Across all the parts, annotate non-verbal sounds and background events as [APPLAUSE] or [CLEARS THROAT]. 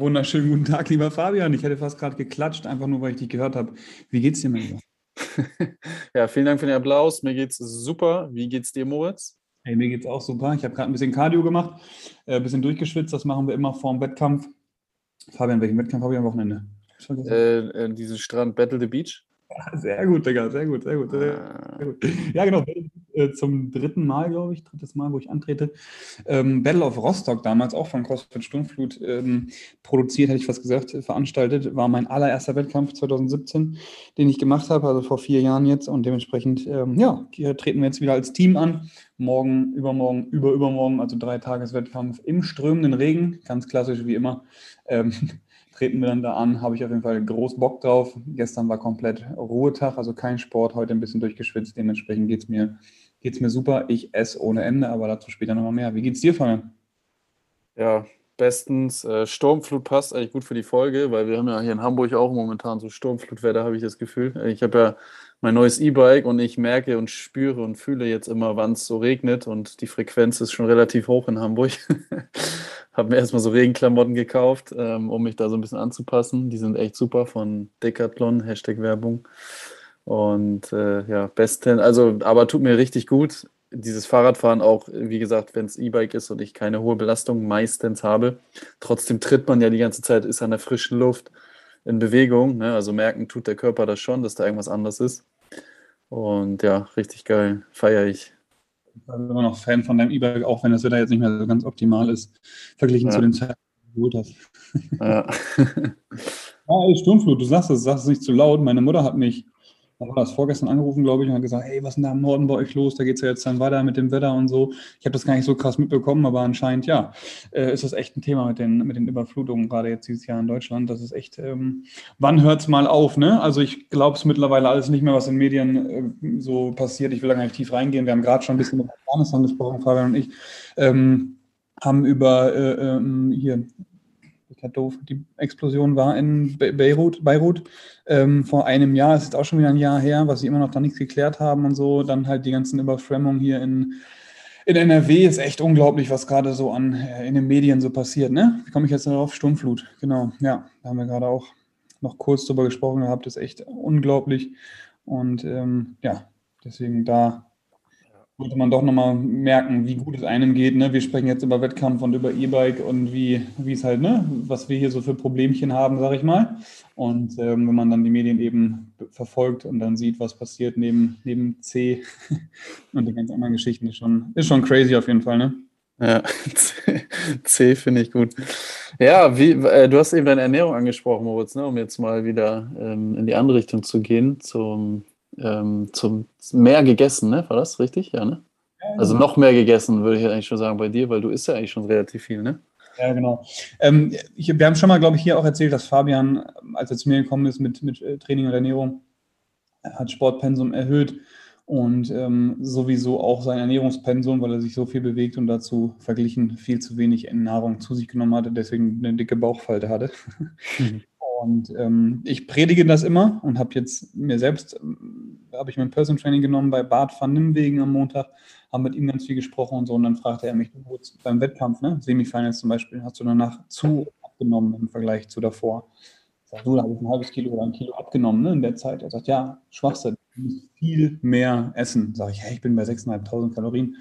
wunderschönen guten Tag, lieber Fabian. Ich hätte fast gerade geklatscht, einfach nur, weil ich dich gehört habe. Wie geht's dir, mein Lieber? [LAUGHS] ja, vielen Dank für den Applaus. Mir geht's super. Wie geht's dir, Moritz? Hey, mir geht's auch super. Ich habe gerade ein bisschen Cardio gemacht, äh, ein bisschen durchgeschwitzt. Das machen wir immer vor dem Wettkampf. Fabian, welchen Wettkampf habe ich am Wochenende? Äh, äh, diesen Strand Battle the Beach. [LAUGHS] Sehr gut, Digga, sehr gut, sehr gut. Sehr, sehr gut. Ja, genau, äh, zum dritten Mal, glaube ich, drittes Mal, wo ich antrete. Ähm, Battle of Rostock, damals auch von CrossFit Sturmflut ähm, produziert, hätte ich fast gesagt, veranstaltet, war mein allererster Wettkampf 2017, den ich gemacht habe, also vor vier Jahren jetzt. Und dementsprechend, ähm, ja, treten wir jetzt wieder als Team an. Morgen, übermorgen, über übermorgen, also drei Tageswettkampf im strömenden Regen, ganz klassisch wie immer. Ähm, [LAUGHS] treten wir dann da an, habe ich auf jeden Fall groß Bock drauf. Gestern war komplett Ruhetag, also kein Sport, heute ein bisschen durchgeschwitzt. Dementsprechend geht es mir, geht's mir super. Ich esse ohne Ende, aber dazu später nochmal mehr. Wie geht's dir, Fabian? Ja, bestens. Äh, Sturmflut passt eigentlich gut für die Folge, weil wir haben ja hier in Hamburg auch momentan so Sturmflutwetter, habe ich das Gefühl. Ich habe ja mein neues E-Bike und ich merke und spüre und fühle jetzt immer, wann es so regnet und die Frequenz ist schon relativ hoch in Hamburg. [LAUGHS] habe mir erstmal so Regenklamotten gekauft, ähm, um mich da so ein bisschen anzupassen. Die sind echt super von Decathlon, Hashtag Werbung. Und äh, ja, besten, also, aber tut mir richtig gut. Dieses Fahrradfahren auch, wie gesagt, wenn es E-Bike ist und ich keine hohe Belastung meistens habe. Trotzdem tritt man ja die ganze Zeit, ist an der frischen Luft in Bewegung. Ne? Also merken tut der Körper das schon, dass da irgendwas anders ist. Und ja, richtig geil. Feiere ich. Ich bin immer noch Fan von deinem E-Bike, auch wenn das Wetter jetzt nicht mehr so ganz optimal ist, verglichen ja. zu den Zeiten, die du geholt hast. Ja. [LAUGHS] ah, ey, Sturmflut, du sagst es, sagst es nicht zu laut. Meine Mutter hat mich da war das vorgestern angerufen, glaube ich, und hat gesagt, hey, was ist denn da im Norden bei euch los? Da geht es ja jetzt dann weiter mit dem Wetter und so. Ich habe das gar nicht so krass mitbekommen, aber anscheinend, ja, äh, ist das echt ein Thema mit den, mit den Überflutungen, gerade jetzt dieses Jahr in Deutschland. Das ist echt, ähm, wann hört es mal auf, ne? Also ich glaube es mittlerweile alles nicht mehr, was in Medien äh, so passiert. Ich will da gar nicht tief reingehen. Wir haben gerade schon ein bisschen über Afghanistan gesprochen, Fabian und ich. Ähm, haben über äh, ähm, hier doof, die Explosion war in Beirut, Beirut ähm, vor einem Jahr, ist jetzt auch schon wieder ein Jahr her, was sie immer noch da nichts geklärt haben und so. Dann halt die ganzen Überschwemmungen hier in, in NRW ist echt unglaublich, was gerade so an äh, in den Medien so passiert. Ne? Wie komme ich jetzt darauf? Sturmflut, genau. Ja, da haben wir gerade auch noch kurz drüber gesprochen gehabt, ist echt unglaublich. Und ähm, ja, deswegen da sollte man doch nochmal merken, wie gut es einem geht. Ne? Wir sprechen jetzt über Wettkampf und über E-Bike und wie, es halt, ne, was wir hier so für Problemchen haben, sage ich mal. Und ähm, wenn man dann die Medien eben verfolgt und dann sieht, was passiert neben, neben C [LAUGHS] und die ganz anderen Geschichten, ist schon, ist schon crazy auf jeden Fall, ne? Ja, C, [LAUGHS] C finde ich gut. Ja, wie, äh, du hast eben deine Ernährung angesprochen, Moritz, ne, um jetzt mal wieder ähm, in die andere Richtung zu gehen, zum ähm, zum mehr gegessen, ne? War das richtig? Ja, ne? Ja, also genau. noch mehr gegessen, würde ich eigentlich schon sagen bei dir, weil du isst ja eigentlich schon relativ viel, ne? Ja, genau. Ähm, ich, wir haben schon mal, glaube ich, hier auch erzählt, dass Fabian, als er zu mir gekommen ist mit, mit äh, Training und Ernährung, hat Sportpensum erhöht und ähm, sowieso auch sein Ernährungspensum, weil er sich so viel bewegt und dazu verglichen viel zu wenig Nahrung zu sich genommen hatte, deswegen eine dicke Bauchfalte hatte. Mhm. Und ähm, ich predige das immer und habe jetzt mir selbst, ähm, habe ich mein Person Training genommen bei Bart van Nimwegen am Montag, haben mit ihm ganz viel gesprochen und so. Und dann fragte er mich beim Wettkampf, ne, Semifinals zum Beispiel, hast du danach zu abgenommen im Vergleich zu davor? Ich sage, du, da habe ich ein halbes Kilo oder ein Kilo abgenommen ne, in der Zeit. Er sagt, ja, Schwachsinn, du musst viel mehr essen. Sage ich, hey, ich bin bei 6.500 Kalorien.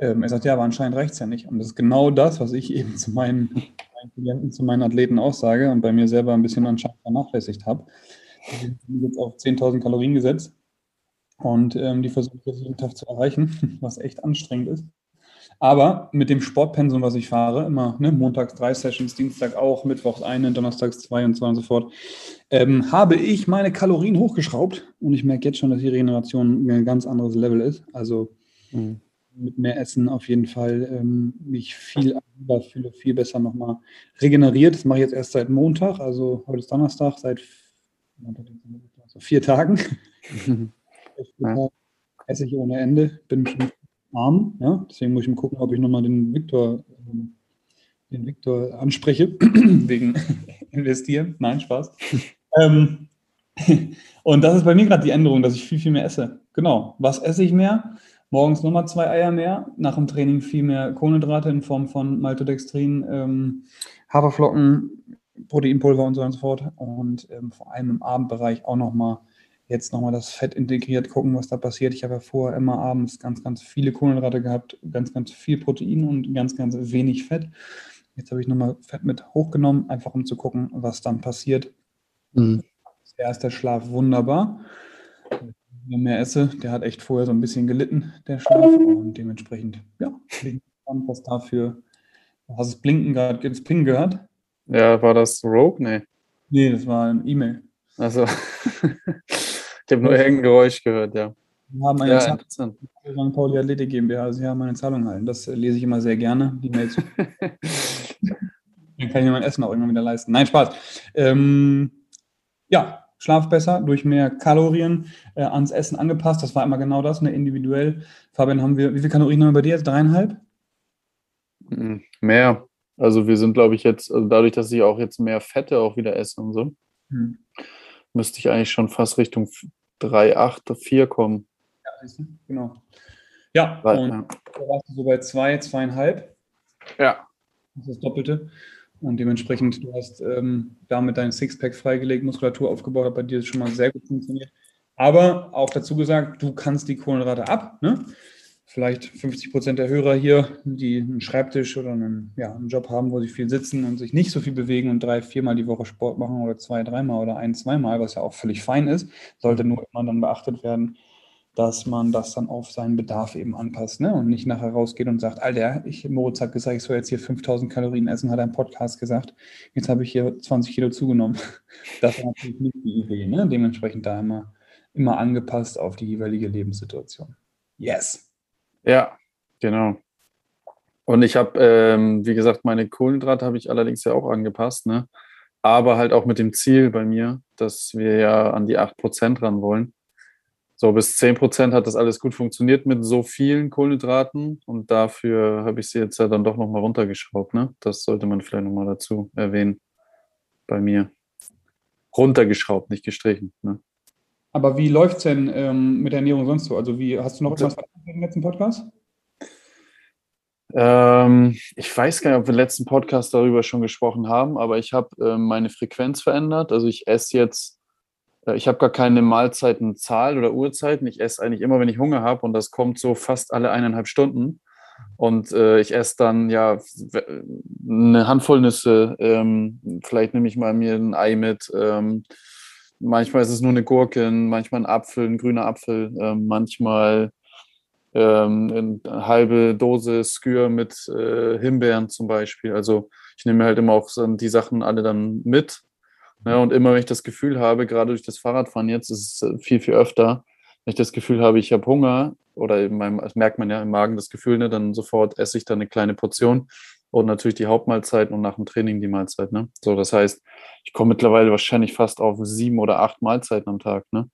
Ähm, er sagt, ja, aber anscheinend reicht es ja nicht. Und das ist genau das, was ich eben zu meinen, [LAUGHS] meinen Klienten, zu meinen Athleten aussage und bei mir selber ein bisschen anscheinend vernachlässigt habe. Ich bin jetzt auf 10.000 Kalorien gesetzt und ähm, die versuche ich jeden Tag zu erreichen, [LAUGHS] was echt anstrengend ist. Aber mit dem Sportpensum, was ich fahre, immer ne, montags drei Sessions, Dienstag auch, Mittwochs eine, donnerstags zwei und so und so fort, ähm, habe ich meine Kalorien hochgeschraubt und ich merke jetzt schon, dass die Regeneration ein ganz anderes Level ist. Also mhm mit mehr Essen auf jeden Fall ähm, mich viel aktiver fühle, viel besser nochmal regeneriert. Das mache ich jetzt erst seit Montag, also heute ist Donnerstag, seit also vier Tagen. [LAUGHS] ja. Esse ich ohne Ende, bin schon arm, ja? deswegen muss ich mal gucken, ob ich nochmal den Viktor, ähm, den Viktor anspreche, [CLEARS THROAT] wegen [LAUGHS] investieren. Nein, Spaß. [LAUGHS] ähm, und das ist bei mir gerade die Änderung, dass ich viel, viel mehr esse. Genau. Was esse ich mehr? Morgens nochmal zwei Eier mehr, nach dem Training viel mehr Kohlenhydrate in Form von Maltodextrin, ähm, Haferflocken, Proteinpulver und so und so fort. Und ähm, vor allem im Abendbereich auch nochmal jetzt nochmal das Fett integriert, gucken, was da passiert. Ich habe ja vorher immer abends ganz, ganz viele Kohlenhydrate gehabt, ganz, ganz viel Protein und ganz, ganz wenig Fett. Jetzt habe ich nochmal Fett mit hochgenommen, einfach um zu gucken, was dann passiert. Mhm. Der Schlaf wunderbar. Mehr esse, der hat echt vorher so ein bisschen gelitten, der Schlaf. Und dementsprechend, ja, bin ich gespannt, was dafür. Hast du das Blinken gerade, das Ping gehört? Ja, war das Rogue? Nee. Nee, das war ein E-Mail. Also, [LAUGHS] ich habe nur irgendein Geräusch gehört, ja. Wir haben eine ja, Zahlung, St. Pauli Athletik GmbH, Sie haben eine Zahlung erhalten. Das lese ich immer sehr gerne, die Mails. [LAUGHS] Dann kann ich mir mein Essen auch irgendwann wieder leisten. Nein, Spaß. Ähm, ja, Schlaf besser, durch mehr Kalorien äh, ans Essen angepasst. Das war immer genau das, ne, individuell. Fabian, haben wir, wie viele Kalorien haben wir bei dir jetzt? Dreieinhalb? Hm, mehr. Also wir sind, glaube ich, jetzt, also dadurch, dass ich auch jetzt mehr Fette auch wieder esse und so, hm. müsste ich eigentlich schon fast Richtung 3,8, 4 kommen. Ja, genau. Ja, Weil, und ja. da warst du so bei 2, zwei, 2,5. Ja. Das ist das Doppelte. Und dementsprechend, du hast ähm, damit deinen Sixpack freigelegt, Muskulatur aufgebaut, hat bei dir schon mal sehr gut funktioniert. Aber auch dazu gesagt, du kannst die Kohlenhydrate ab. Ne? Vielleicht 50 Prozent der Hörer hier, die einen Schreibtisch oder einen, ja, einen Job haben, wo sie viel sitzen und sich nicht so viel bewegen und drei, viermal die Woche Sport machen oder zwei, dreimal oder ein, zweimal, was ja auch völlig fein ist, sollte nur immer dann beachtet werden, dass man das dann auf seinen Bedarf eben anpasst ne? und nicht nachher rausgeht und sagt, Alter, ich, Moritz hat gesagt, ich soll jetzt hier 5000 Kalorien essen, hat im Podcast gesagt, jetzt habe ich hier 20 Kilo zugenommen. [LAUGHS] Das ist natürlich nicht die Idee, ne? dementsprechend da immer, immer angepasst auf die jeweilige Lebenssituation. Yes. Ja, genau. Und ich habe, ähm, wie gesagt, meine Kohlenhydrate habe ich allerdings ja auch angepasst, ne? aber halt auch mit dem Ziel bei mir, dass wir ja an die 8% ran wollen. So bis 10 Prozent hat das alles gut funktioniert mit so vielen Kohlenhydraten und dafür habe ich sie jetzt ja dann doch nochmal runtergeschraubt. Ne? Das sollte man vielleicht nochmal dazu erwähnen bei mir. Runtergeschraubt, nicht gestrichen. Ne? Aber wie läuft es denn ähm, mit der Ernährung sonst so? Also wie hast du noch etwas verändert im letzten Podcast? Ähm, ich weiß gar nicht, ob wir im letzten Podcast darüber schon gesprochen haben, aber ich habe äh, meine Frequenz verändert. Also ich esse jetzt ich habe gar keine Mahlzeitenzahl oder Uhrzeiten. Ich esse eigentlich immer, wenn ich Hunger habe und das kommt so fast alle eineinhalb Stunden. Und äh, ich esse dann ja eine Handvoll Nüsse. Ähm, vielleicht nehme ich mal mir ein Ei mit. Ähm, manchmal ist es nur eine Gurke, manchmal ein Apfel, ein grüner Apfel. Ähm, manchmal ähm, eine halbe Dose Skür mit äh, Himbeeren zum Beispiel. Also ich nehme halt immer auch die Sachen alle dann mit ja, und immer wenn ich das Gefühl habe, gerade durch das Fahrradfahren jetzt, ist es viel, viel öfter, wenn ich das Gefühl habe, ich habe Hunger oder in meinem, das merkt man ja im Magen das Gefühl, ne, dann sofort esse ich dann eine kleine Portion und natürlich die Hauptmahlzeiten und nach dem Training die Mahlzeit. Ne? So, das heißt, ich komme mittlerweile wahrscheinlich fast auf sieben oder acht Mahlzeiten am Tag. Ne?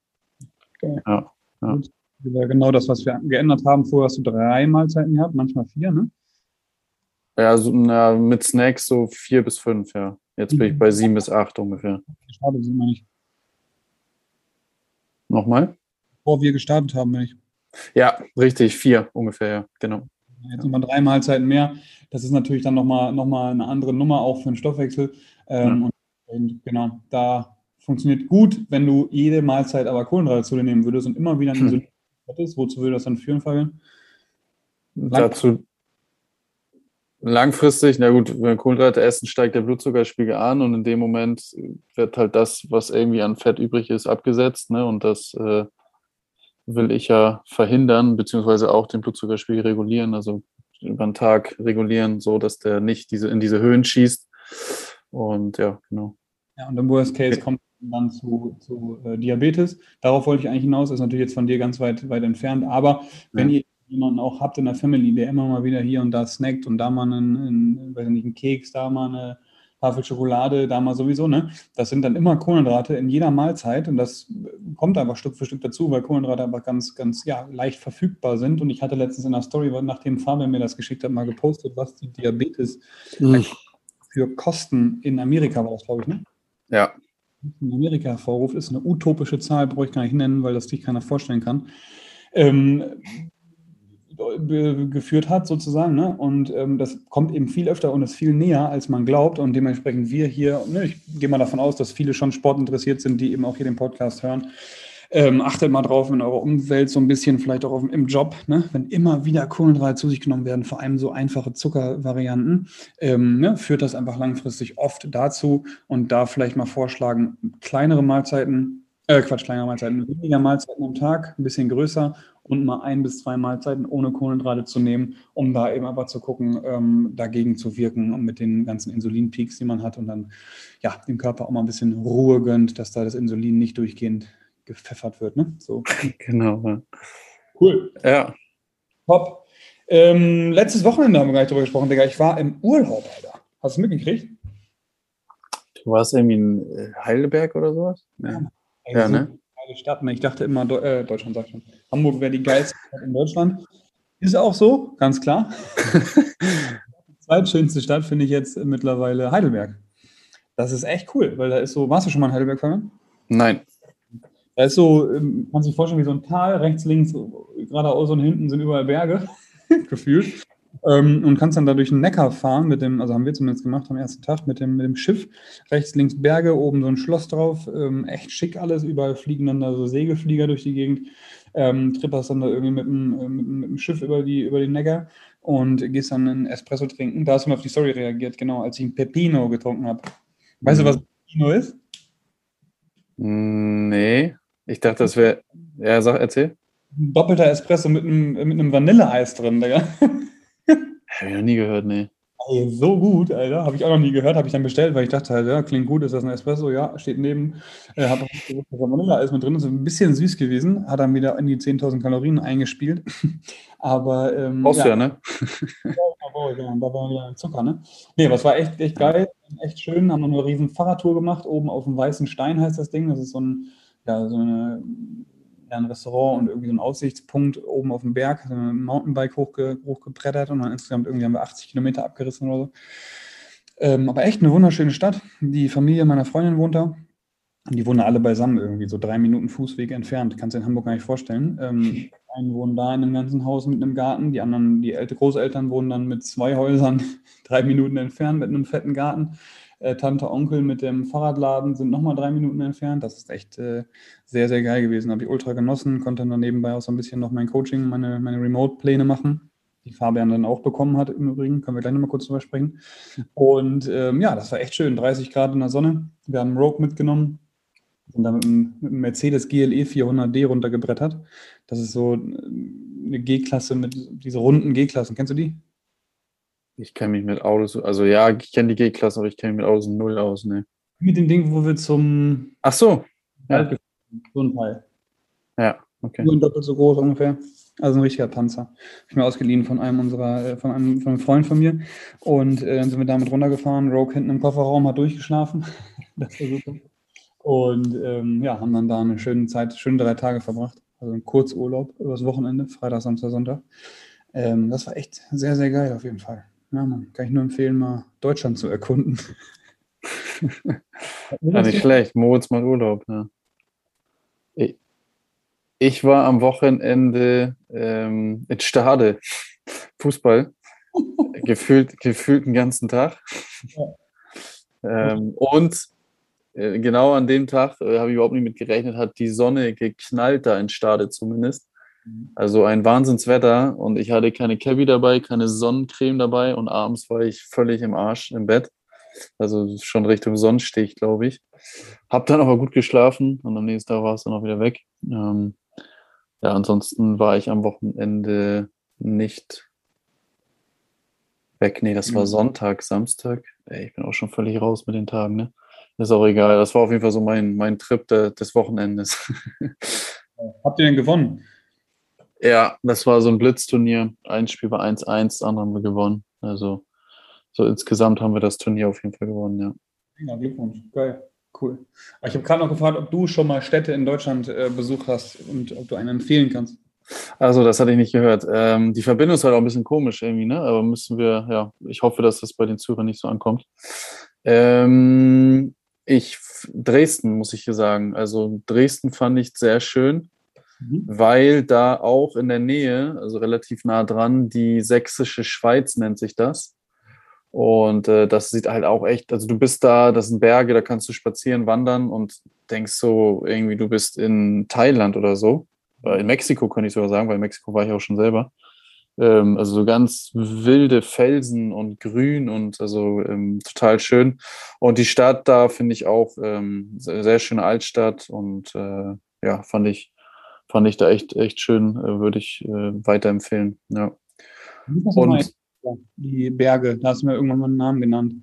Okay. Ja, ja. ja, genau das, was wir geändert haben. Vorher hast du drei Mahlzeiten gehabt, manchmal vier, ne? Ja, so, na, mit Snacks so vier bis fünf, ja. Jetzt bin ich bei sieben bis acht ungefähr. Gestartet sind wir nicht. Nochmal? Bevor wir gestartet haben, meine ich. Ja, richtig, vier ungefähr, ja, genau. Jetzt nochmal drei Mahlzeiten mehr. Das ist natürlich dann nochmal noch mal eine andere Nummer auch für den Stoffwechsel. Ähm, ja. und, genau, da funktioniert gut, wenn du jede Mahlzeit aber Kohlenhydrate zu dir nehmen würdest und immer wieder ein hm. hättest. Wozu würde das dann führen, Fabian? Dazu, Langfristig, na gut, wenn wir Kohlenhydrate essen, steigt der Blutzuckerspiegel an und in dem Moment wird halt das, was irgendwie an Fett übrig ist, abgesetzt. Ne? Und das äh, will ich ja verhindern, beziehungsweise auch den Blutzuckerspiegel regulieren, also über den Tag regulieren, so dass der nicht diese, in diese Höhen schießt. Und ja, genau. Ja, und im Worst Case kommt dann zu, zu äh, Diabetes. Darauf wollte ich eigentlich hinaus, ist natürlich jetzt von dir ganz weit, weit entfernt. Aber wenn ja. ihr jemanden auch habt in der Family, der immer mal wieder hier und da snackt und da mal einen, einen, weiß nicht, einen Keks, da mal eine Tafel Schokolade, da mal sowieso, ne? Das sind dann immer Kohlenhydrate in jeder Mahlzeit und das kommt einfach Stück für Stück dazu, weil Kohlenhydrate einfach ganz, ganz, ja, leicht verfügbar sind. Und ich hatte letztens in der Story, nachdem Fabian mir das geschickt hat, mal gepostet, was die Diabetes mhm. für Kosten in Amerika war, das glaube ich, ne? Ja. In Amerika hervorruft, ist eine utopische Zahl, brauche ich gar nicht nennen, weil das sich keiner vorstellen kann. Ähm, geführt hat, sozusagen. Ne? Und ähm, das kommt eben viel öfter und ist viel näher, als man glaubt. Und dementsprechend wir hier, ne, ich gehe mal davon aus, dass viele schon sportinteressiert sind, die eben auch hier den Podcast hören. Ähm, achtet mal drauf in eurer Umwelt so ein bisschen, vielleicht auch auf, im Job, ne? wenn immer wieder Kohlenhydrate zu sich genommen werden, vor allem so einfache Zuckervarianten, ähm, ne? führt das einfach langfristig oft dazu und da vielleicht mal vorschlagen, kleinere Mahlzeiten, äh, Quatsch, kleinere Mahlzeiten, weniger Mahlzeiten am Tag, ein bisschen größer und mal ein bis zwei Mahlzeiten ohne Kohlenhydrate zu nehmen, um da eben aber zu gucken, ähm, dagegen zu wirken und mit den ganzen Insulinpeaks, die man hat und dann ja dem Körper auch mal ein bisschen Ruhe gönnt, dass da das Insulin nicht durchgehend gepfeffert wird. Ne? So. [LAUGHS] Genau. Ja. Cool. Ja. Top. Ähm, letztes Wochenende haben wir gar nicht drüber gesprochen, Digga. Ich war im Urlaub, Alter. Hast du es mitgekriegt? Du warst irgendwie in äh, Heidelberg oder sowas? Ja, ja ne? Geile Stadt. Ne? Ich dachte immer, äh, Deutschland sagt schon, Hamburg wäre die geilste Stadt in Deutschland. Ist auch so, ganz klar. die [LAUGHS] zweitschönste Stadt finde ich jetzt mittlerweile Heidelberg. Das ist echt cool, weil da ist so, warst du schon mal in Heidelberg, Fabian? Nein. Da ist so, ähm, man sich vorstellen, wie so ein Tal, rechts, links, geradeaus und hinten sind überall Berge, [LAUGHS] gefühlt. Ähm, und kannst dann da durch den Neckar fahren mit dem, also haben wir zumindest gemacht am ersten Tag mit dem, mit dem Schiff. Rechts, links Berge, oben so ein Schloss drauf. Ähm, echt schick alles. Überall fliegen dann da so Segelflieger durch die Gegend. Ähm, tripperst dann da irgendwie mit dem, äh, mit, mit dem Schiff über, die, über den Neckar und gehst dann einen Espresso trinken. Da hast du mir auf die Story reagiert, genau, als ich einen Pepino getrunken habe. Weißt mhm. du, was Pepino ist? Nee. Ich dachte, das wäre. Ja, sag, erzähl. Ein doppelter Espresso mit einem, mit einem Vanilleeis drin, Digga. Habe ich noch nie gehört, nee. Ey, so gut, Alter. Habe ich auch noch nie gehört, habe ich dann bestellt, weil ich dachte halt, ja, klingt gut, ist das ein Espresso? Ja, steht neben. Äh, habe gewusst, dass Vanilleeis mit drin ist, ein bisschen süß gewesen, hat dann wieder in die 10.000 Kalorien eingespielt. [LAUGHS] Aber. Ähm, Brauchst ja, ja, ne? [LAUGHS] ja, genau, da war wieder Zucker, ne? Nee, aber es war echt, echt geil, echt schön. Haben noch eine riesen Fahrradtour gemacht, oben auf dem Weißen Stein heißt das Ding. Das ist so ein, ja, so eine ein Restaurant und irgendwie so ein Aussichtspunkt oben auf dem Berg, so ein Mountainbike hochge hochgebrettert und dann insgesamt irgendwie haben wir 80 Kilometer abgerissen oder so. Ähm, aber echt eine wunderschöne Stadt. Die Familie meiner Freundin wohnt da. Die wohnen alle beisammen irgendwie, so drei Minuten Fußweg entfernt. Kannst du in Hamburg gar nicht vorstellen. Ähm, einen wohnen da in einem ganzen Haus mit einem Garten, die anderen, die Großeltern wohnen dann mit zwei Häusern [LAUGHS] drei Minuten entfernt mit einem fetten Garten äh, Tante, Onkel mit dem Fahrradladen sind nochmal drei Minuten entfernt. Das ist echt äh, sehr, sehr geil gewesen. Habe ich ultra genossen, konnte dann nebenbei auch so ein bisschen noch mein Coaching, meine, meine Remote-Pläne machen, die Fabian dann auch bekommen hat im Übrigen. Können wir gleich nochmal kurz drüber sprechen. Und ähm, ja, das war echt schön. 30 Grad in der Sonne. Wir haben Rogue mitgenommen, sind da mit einem, Mercedes GLE 400D runtergebrettert. Das ist so äh, eine G-Klasse mit diese runden G-Klassen. Kennst du die? Ich kenne mich mit Autos, also ja, ich kenne die G-Klasse, aber ich kenne mich mit Autos null aus, ne. Mit dem Ding, wo wir zum. Ach so. Ja. So ein Teil. Ja, okay. Nur doppelt so groß ungefähr. Also ein richtiger Panzer. Habe ich mir ausgeliehen von einem unserer, äh, von einem, von einem Freund von mir. Und äh, dann sind wir damit runtergefahren. Rogue hinten im Kofferraum hat durchgeschlafen. [LAUGHS] das war super. Und ähm, ja, haben dann da eine schöne Zeit, schöne drei Tage verbracht. Also ein Kurzurlaub übers Wochenende, Freitag, Samstag, Sonntag. Ähm, das war echt sehr, sehr geil auf jeden Fall. Ja, man, kann ich nur empfehlen, mal Deutschland zu erkunden. [LAUGHS] ja, nicht schlecht. Moritz mal Urlaub. Ja. Ich, ich, war am Wochenende ähm, in Stade, Fußball, [LAUGHS] gefühlt, gefühlt den ganzen Tag. Ja. Ähm, und äh, genau an dem Tag, äh, habe ich überhaupt nicht mit gerechnet, hat die Sonne geknallt da in Stade zumindest. Mhm. Also ein Wahnsinnswetter und ich hatte keine Cabbie dabei, keine Sonnencreme dabei und abends war ich völlig im Arsch im Bett. Also schon Richtung Sonnenstich, glaube ich. Hab dann aber gut geschlafen und am nächsten Tag war es dann auch wieder weg. Ähm, ja, ansonsten war ich am Wochenende nicht weg. Nee, das war mhm. Sonntag, Samstag. Ey, ich bin auch schon völlig raus mit den Tagen, ne? Ist auch egal. Das war auf jeden Fall so mein, mein Trip de, des Wochenendes. [LAUGHS] Habt ihr denn gewonnen? Ja, das war so ein Blitzturnier. Ein Spiel war 1-1, das andere haben wir gewonnen. Also so insgesamt haben wir das Turnier auf jeden Fall gewonnen, ja. Ja, Glückwunsch. Geil. Cool. ich habe gerade noch gefragt, ob du schon mal Städte in Deutschland äh, besucht hast und ob du einen empfehlen kannst. Also, das hatte ich nicht gehört. Ähm, die Verbindung ist halt auch ein bisschen komisch irgendwie, ne? Aber müssen wir, ja, ich hoffe, dass das bei den Zürern nicht so ankommt. Ähm, ich, Dresden, muss ich hier sagen. Also, Dresden fand ich sehr schön. Mhm. weil da auch in der Nähe, also relativ nah dran, die sächsische Schweiz nennt sich das. Und äh, das sieht halt auch echt, also du bist da, das sind Berge, da kannst du spazieren, wandern und denkst so irgendwie, du bist in Thailand oder so. Äh, in Mexiko könnte ich sogar sagen, weil in Mexiko war ich auch schon selber. Ähm, also so ganz wilde Felsen und grün und also ähm, total schön. Und die Stadt da finde ich auch ähm, sehr, sehr, schöne Altstadt und äh, ja, fand ich, fand ich da echt, echt schön, äh, würde ich äh, weiterempfehlen. Ja. Und die Berge, da hast du mir irgendwann mal einen Namen genannt.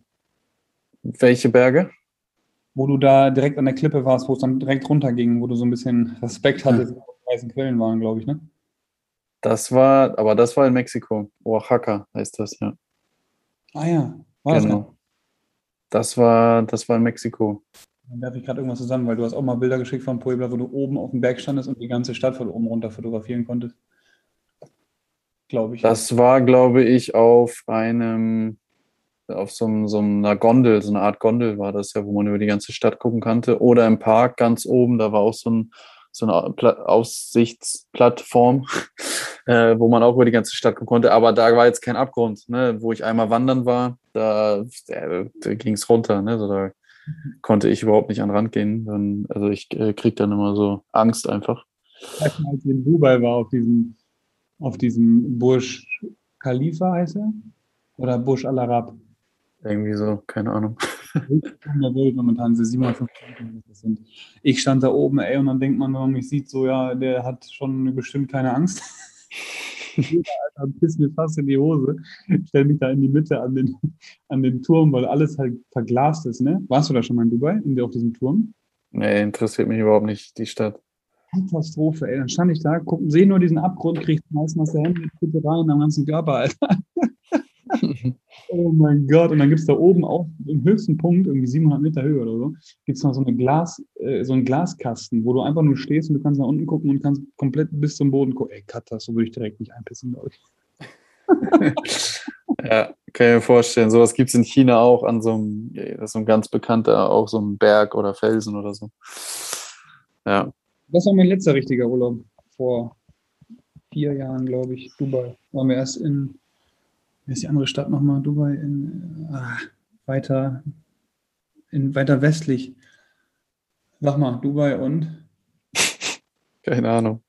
Welche Berge? Wo du da direkt an der Klippe warst, wo es dann direkt runterging, wo du so ein bisschen Respekt hattest, wo die heißen Quellen waren, glaube ich, ne? Das war, aber das war in Mexiko. Oaxaca heißt das, ja. Ah ja, war genau. das? Das war, das war in Mexiko. Dann werfe ich gerade irgendwas zusammen, weil du hast auch mal Bilder geschickt von Puebla, wo du oben auf dem Berg standest und die ganze Stadt von oben runter fotografieren konntest. Glaube ich. Das war, glaube ich, auf einem, auf so, so einer Gondel, so eine Art Gondel war das ja, wo man über die ganze Stadt gucken konnte. Oder im Park ganz oben, da war auch so ein so eine Aussichtsplattform, [LAUGHS] äh, wo man auch über die ganze Stadt gucken konnte. Aber da war jetzt kein Abgrund, ne? wo ich einmal wandern war, da, da, da ging es runter. Ne? So, da konnte ich überhaupt nicht an den Rand gehen. Dann, also ich äh, krieg dann immer so Angst einfach. Als ich in Dubai war, auf diesem, auf diesem Burj Khalifa heißt er? Oder Burj Al Arab? Irgendwie so, keine Ahnung. [LAUGHS] der Welt momentan sind 750 sind. Ich stand da oben, ey, und dann denkt man, wenn man mich sieht, so, ja, der hat schon bestimmt keine Angst. [LAUGHS] Alter, piss mir fast in die Hose. Stell mich da in die Mitte an den, an den Turm, weil alles halt verglast ist, ne? Warst du da schon mal in Dubai, in, auf diesem Turm? Nee, interessiert mich überhaupt nicht, die Stadt. Katastrophe, ey. Dann stand ich da, guck, sehe nur diesen Abgrund, krieg meistens aus der Hände, bitte rein am ganzen Körper, Alter. Oh mein Gott. Und dann gibt es da oben auch im höchsten Punkt, irgendwie 700 Meter Höhe oder so, gibt es noch so, eine Glas, äh, so einen Glaskasten, wo du einfach nur stehst und du kannst nach unten gucken und kannst komplett bis zum Boden gucken. Ey, Katas, so würde ich direkt nicht einpissen, glaube ich. [LAUGHS] ja, kann ich mir vorstellen. Sowas gibt es in China auch an so einem, das ist so ein ganz bekannter, auch so ein Berg oder Felsen oder so. Ja. Das war mein letzter richtiger Urlaub vor vier Jahren, glaube ich. Dubai. Waren wir erst in wie ist die andere Stadt nochmal? Dubai in, ah, weiter, in, weiter westlich. Sag mal, Dubai und? [LAUGHS] Keine Ahnung.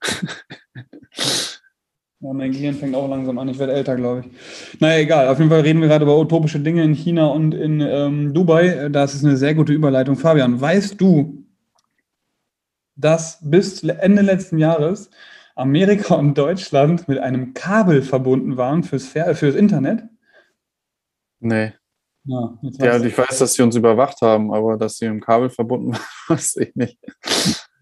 Ja, mein Gehirn fängt auch langsam an. Ich werde älter, glaube ich. Naja, egal. Auf jeden Fall reden wir gerade über utopische Dinge in China und in ähm, Dubai. Das ist eine sehr gute Überleitung. Fabian, weißt du, dass bis Ende letzten Jahres Amerika und Deutschland mit einem Kabel verbunden waren fürs, fürs Internet? Nee. Ja, ja ich weiß, dass sie uns überwacht haben, aber dass sie im Kabel verbunden [LAUGHS] waren, weiß ich nicht.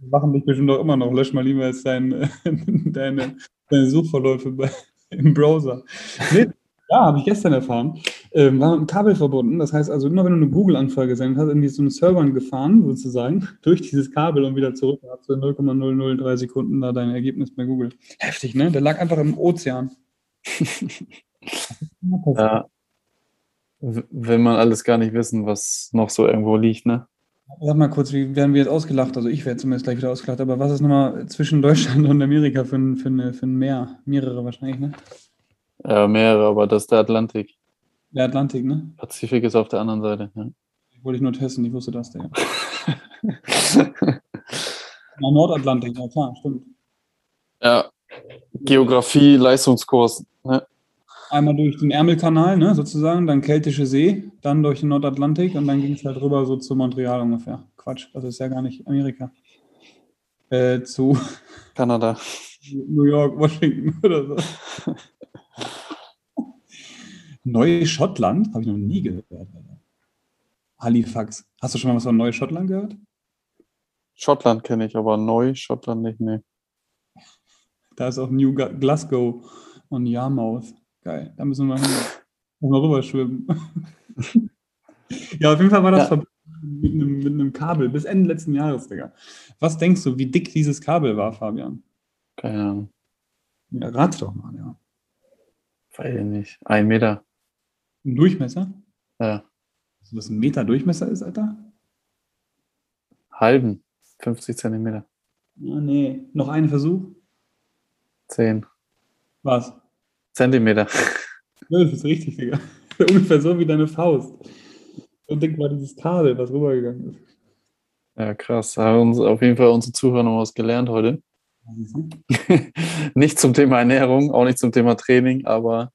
Die machen dich bestimmt auch immer noch. Lösch mal lieber jetzt dein, [LAUGHS] deine, deine Suchverläufe bei, im Browser. Nee, ja, habe ich gestern erfahren. Ähm, war mit einem Kabel verbunden. Das heißt also, immer wenn du eine Google-Anfrage gesendet hast, in so einen Servern gefahren, sozusagen, [LAUGHS] durch dieses Kabel und wieder zurück, hast du in 0,003 Sekunden da dein Ergebnis bei Google. Heftig, ne? Der lag einfach im Ozean. [LAUGHS] ja. Will man alles gar nicht wissen, was noch so irgendwo liegt, ne? Sag mal kurz, wie werden wir jetzt ausgelacht? Also ich werde zumindest gleich wieder ausgelacht, aber was ist nochmal zwischen Deutschland und Amerika für ein, für, eine, für ein Meer? Mehrere wahrscheinlich, ne? Ja, mehrere, aber das ist der Atlantik. Der Atlantik, ne? Pazifik ist auf der anderen Seite, ja. Wollte ich nur testen, ich wusste das, der. [LAUGHS] Na, Nordatlantik, ja klar, stimmt. Ja, Geografie, Leistungskurs. Ne? Einmal durch den Ärmelkanal, ne, sozusagen, dann Keltische See, dann durch den Nordatlantik und dann ging es halt rüber so zu Montreal ungefähr. Quatsch, das ist ja gar nicht Amerika. Äh, zu Kanada. New York, Washington [LAUGHS] oder so. [LAUGHS] Neuschottland? Habe ich noch nie gehört. Halifax. Hast du schon mal was von Neuschottland gehört? Schottland kenne ich, aber Neuschottland nicht, nee. Da ist auch New Glasgow und Yarmouth. Geil, da müssen wir mal, mal rüber schwimmen. [LAUGHS] ja, auf jeden Fall war das ja. mit, einem, mit einem Kabel bis Ende letzten Jahres, Digga. Was denkst du, wie dick dieses Kabel war, Fabian? Keine Ahnung. Ja, rat doch mal, ja. Weiß ich nicht. Ein Meter. Ein Durchmesser? Ja. Also, was ein Meter Durchmesser ist, Alter? Halben. 50 Zentimeter. Ah, nee. Noch einen Versuch? 10. Was? Zentimeter. Ja, das ist richtig, Digga. [LAUGHS] Ungefähr so wie deine Faust. So dick war dieses Kabel, was rübergegangen ist. Ja, krass. Da haben uns auf jeden Fall unsere Zuhörer noch was gelernt heute. [LAUGHS] nicht zum Thema Ernährung, auch nicht zum Thema Training, aber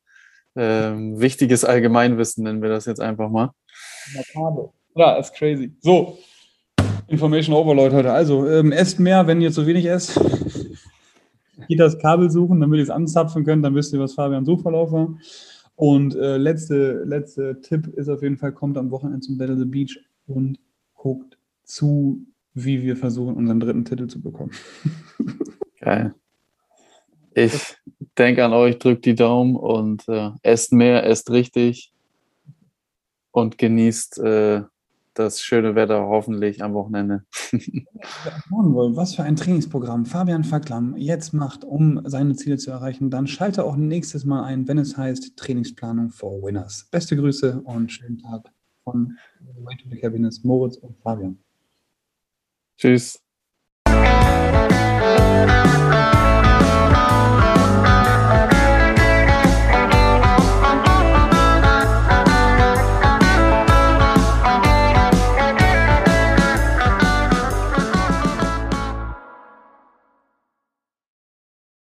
ähm, wichtiges Allgemeinwissen nennen wir das jetzt einfach mal. Ja, ist crazy. So, Information Overload heute. Also, ähm, esst mehr, wenn ihr zu wenig esst. Geht das Kabel suchen, damit ihr es anzapfen könnt, dann wisst ihr, was Fabian Suchverlauf war. Und äh, letzte, letzte Tipp ist auf jeden Fall, kommt am Wochenende zum Battle the Beach und guckt zu, wie wir versuchen, unseren dritten Titel zu bekommen. Geil. Ich denke an euch, drückt die Daumen und äh, esst mehr, esst richtig und genießt äh, das schöne Wetter hoffentlich am Wochenende. [LAUGHS] Was für ein Trainingsprogramm Fabian Facklam jetzt macht, um seine Ziele zu erreichen, dann schalte auch nächstes Mal ein, wenn es heißt Trainingsplanung for Winners. Beste Grüße und schönen Tag von Way to the Happiness, Moritz und Fabian. Tschüss.